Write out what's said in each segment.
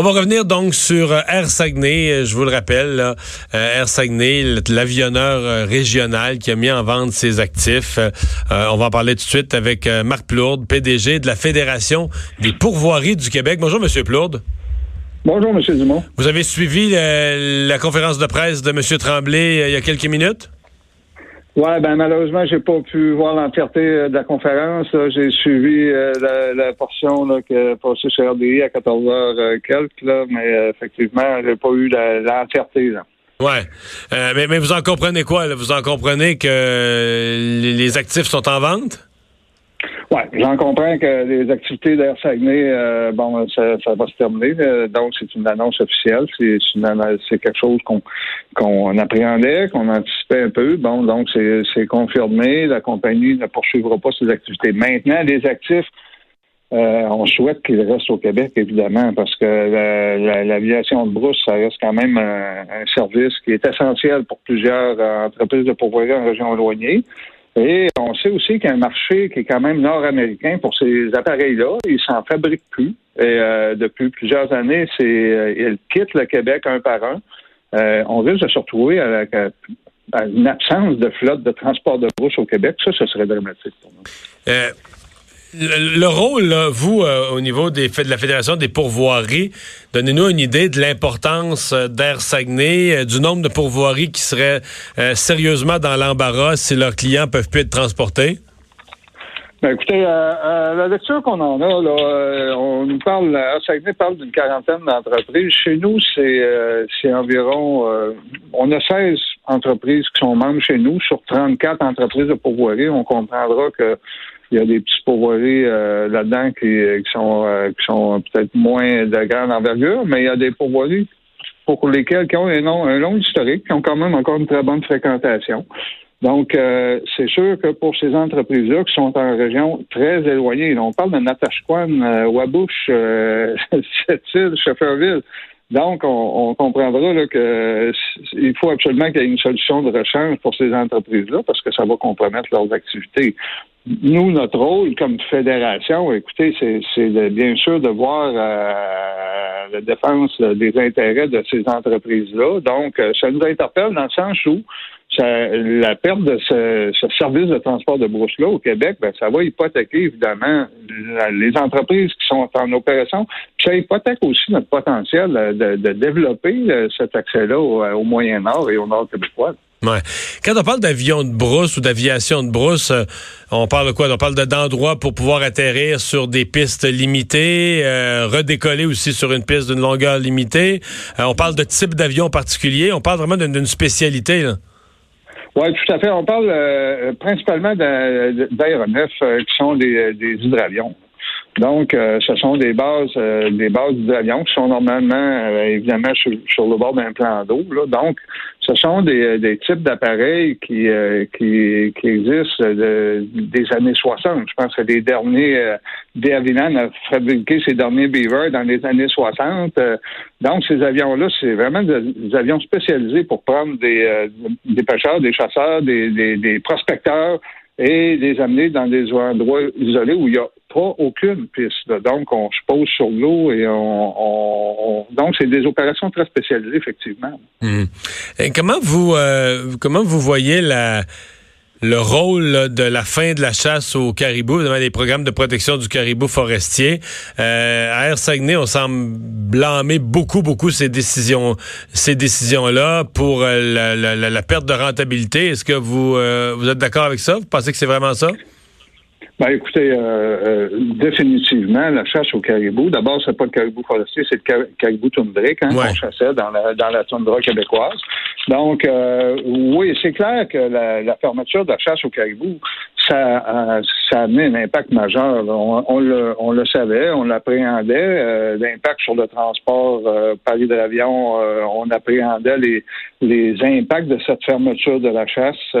On va revenir donc sur euh, Air Saguenay. Euh, je vous le rappelle, là, euh, Air Saguenay, l'avionneur régional qui a mis en vente ses actifs. on va en parler tout de suite avec Marc Plourde, PDG de la Fédération des pourvoiries du Québec. Bonjour, Monsieur Plourde. Bonjour, M. Dumont. Vous avez suivi la conférence de presse de M. Tremblay il y a quelques minutes? Oui, ben malheureusement, j'ai pas pu voir l'entièreté euh, de la conférence. J'ai suivi euh, la, portion là, qui a passé sur RDI à 14h euh, quelques, là, mais effectivement, j'ai pas eu l'entièreté. Ouais, mais, mais vous en comprenez quoi? Là? Vous en comprenez que les actifs sont en vente? J'en comprends que les activités d'Air Saguenay, euh, bon, ça, va se terminer. Euh, donc, c'est une annonce officielle. C'est, quelque chose qu'on, qu'on appréhendait, qu'on anticipait un peu. Bon, donc, c'est, confirmé. La compagnie ne poursuivra pas ses activités. Maintenant, les actifs, euh, on souhaite qu'ils restent au Québec, évidemment, parce que l'aviation de brousse, ça reste quand même un, un, service qui est essentiel pour plusieurs entreprises de pourvoirie en région éloignée. Et on sait aussi qu'il y a un marché qui est quand même nord-américain pour ces appareils-là. Ils s'en fabriquent plus. Et euh, depuis plusieurs années, c'est euh, ils quittent le Québec un par un. Euh, on risque de se retrouver avec une absence de flotte de transport de brousse au Québec. Ça, ce serait dramatique pour nous. Le, rôle, vous, euh, au niveau des, de la Fédération des pourvoiries, donnez-nous une idée de l'importance euh, d'Air Saguenay, euh, du nombre de pourvoiries qui seraient sérieusement dans l'embarras si leurs clients peuvent plus être transportés? Ben, écoutez, la lecture qu'on en a, là, on nous parle, Air Saguenay parle d'une quarantaine d'entreprises. Chez nous, c'est environ, on a 16 entreprises qui sont membres chez nous sur 34 entreprises de pourvoiries. On comprendra que il y a des petits pourvoiries euh, là-dedans qui, euh, qui sont euh, qui sont peut-être moins de grande envergure, mais il y a des pourvoiries pour lesquels qui ont un, long historique, qui ont quand même encore une très bonne fréquentation. Donc, c'est sûr que pour ces entreprises-là qui sont en région très éloignée, on parle de Natashquan, euh, Wabush, Sept-Îles, Shefferville. Donc, on, comprendra là, que il faut absolument qu'il y ait une solution de rechange pour ces entreprises-là parce que ça va compromettre leurs activités nous, notre rôle comme fédération, écoutez, c'est bien sûr de voir euh, la défense des intérêts de ces entreprises-là. Donc, euh, ça nous interpelle dans le sens où la perte de ce, service de transport de brousse-là au Québec, ben, ça va hypothéquer évidemment les entreprises qui sont en opération. ça hypothèque aussi notre potentiel de, développer euh, cet accès-là au Moyen-Nord et au Nord québécois. Ouais. Quand on parle d'avion de brousse ou d'aviation de brousse, euh, on parle de quoi? On parle d'endroits pour pouvoir atterrir sur des pistes limitées, euh, redécoller aussi sur une piste d'une longueur limitée. Euh, on parle de type d'avion particulier. On parle vraiment d'une spécialité. Oui, tout à fait. On parle principalement d'aéronefs qui sont des, des hydravions. Donc, ce sont des bases, des bases d'avions qui sont normalement, évidemment, sur, le bord d'un plan d'eau. Donc, ce sont des, des types d'appareils qui, euh, qui, qui, existent des années 60. Je pense que les derniers, euh, Avinan a fabriqué ses derniers Beaver dans les années 60. Euh, donc, ces avions-là, c'est vraiment des, avions spécialisés pour prendre des, euh, des pêcheurs, des chasseurs, des, des, des prospecteurs et les amener dans des endroits isolés où il n'y a pas aucune piste. Donc, on se pose sur l'eau et on, donc c'est des opérations très spécialisées, effectivement. Hum. Et comment vous euh, comment vous voyez la le rôle de la fin de la chasse au caribou, les programmes de protection du caribou forestier. Euh, à Air Saguenay, on semble blâmer beaucoup, beaucoup ces décisions, ces décisions-là pour euh, la, perte de rentabilité. Est-ce que vous, euh, vous êtes d'accord avec ça? Vous pensez que c'est vraiment ça? Ben écoutez, euh, euh, définitivement, la chasse au caribou, d'abord, c'est pas le caribou forestier, c'est le caribou toundrique hein, qu'on chassait dans la, dans la toundra québécoise. Donc, euh, oui, c'est clair que la, la, fermeture de la chasse au caribou, ça, ça a amené un impact majeur. On, on, le, on le savait, on l'appréhendait. L'impact sur le transport par l'avion, on appréhendait les, les impacts de cette fermeture de la chasse.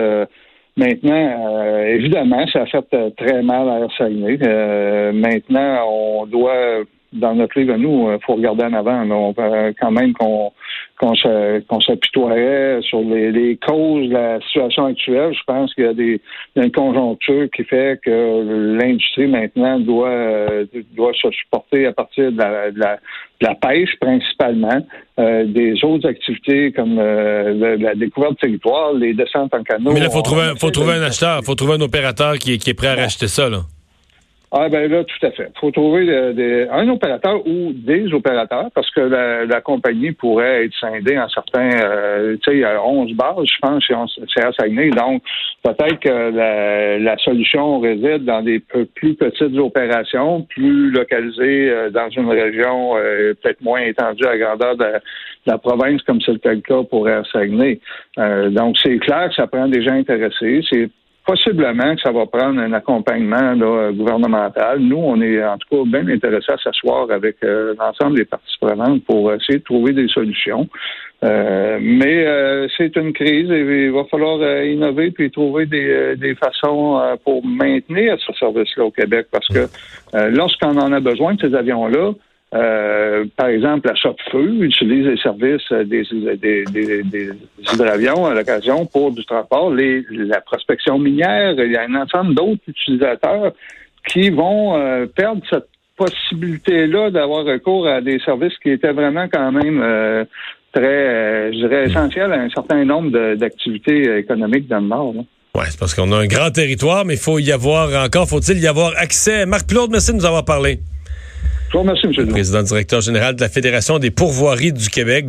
Maintenant, euh, évidemment, ça a fait euh, très mal à Saguenay. Euh, maintenant, on doit, dans notre livre, nous, il faut regarder en avant. On, quand même qu'on qu'on s'apitoierait sur les, les, causes de la situation actuelle. Je pense qu'il y a des une conjoncture qui fait que l'industrie maintenant doit doit se supporter à partir de la, de la, la pêche principalement, euh, des autres activités comme euh, la, découverte de territoire, les descentes en canot. Mais là, il faut trouver, faut trouver un acheteur, faut trouver un opérateur qui, qui est prêt à racheter ça. Là. Ah ben là, tout à fait. Il faut trouver des, un opérateur ou des opérateurs parce que la, compagnie pourrait être scindée en certains, euh, tu sais, il y a 11 bases, je pense, c'est à Saguenay. Donc, peut-être que la, la, solution réside dans des plus petites opérations, plus localisées euh, dans une région euh, peut-être moins étendue à la grandeur de, la province, comme c'était le cas pour Air Saguenay. donc, c'est clair que ça prend des gens intéressés. C'est possiblement que ça va prendre un accompagnement gouvernemental. Nous, on est en tout cas bien intéressés à s'asseoir avec euh, l'ensemble des parties prenantes pour essayer de trouver des solutions. Euh, mais euh, c'est une crise et il va falloir innover puis trouver des, des façons pour maintenir ce service-là au Québec parce que lorsqu'on en a besoin de ces avions-là, euh, par exemple, la Feu utilise les services des, des, hydravions à l'occasion pour du transport. Les, la prospection minière, il y a un ensemble d'autres utilisateurs qui vont euh, perdre cette possibilité-là d'avoir recours à des services qui étaient vraiment quand même euh, très, je dirais, essentiels à un certain nombre d'activités économiques dans le Nord. Oui, c'est parce qu'on a un grand territoire, mais il faut y avoir encore, faut-il y avoir accès. Marc Plaude, merci de nous avoir parlé. Je vous remercie, M. Président directeur général de la Fédération des pourvoiries du Québec.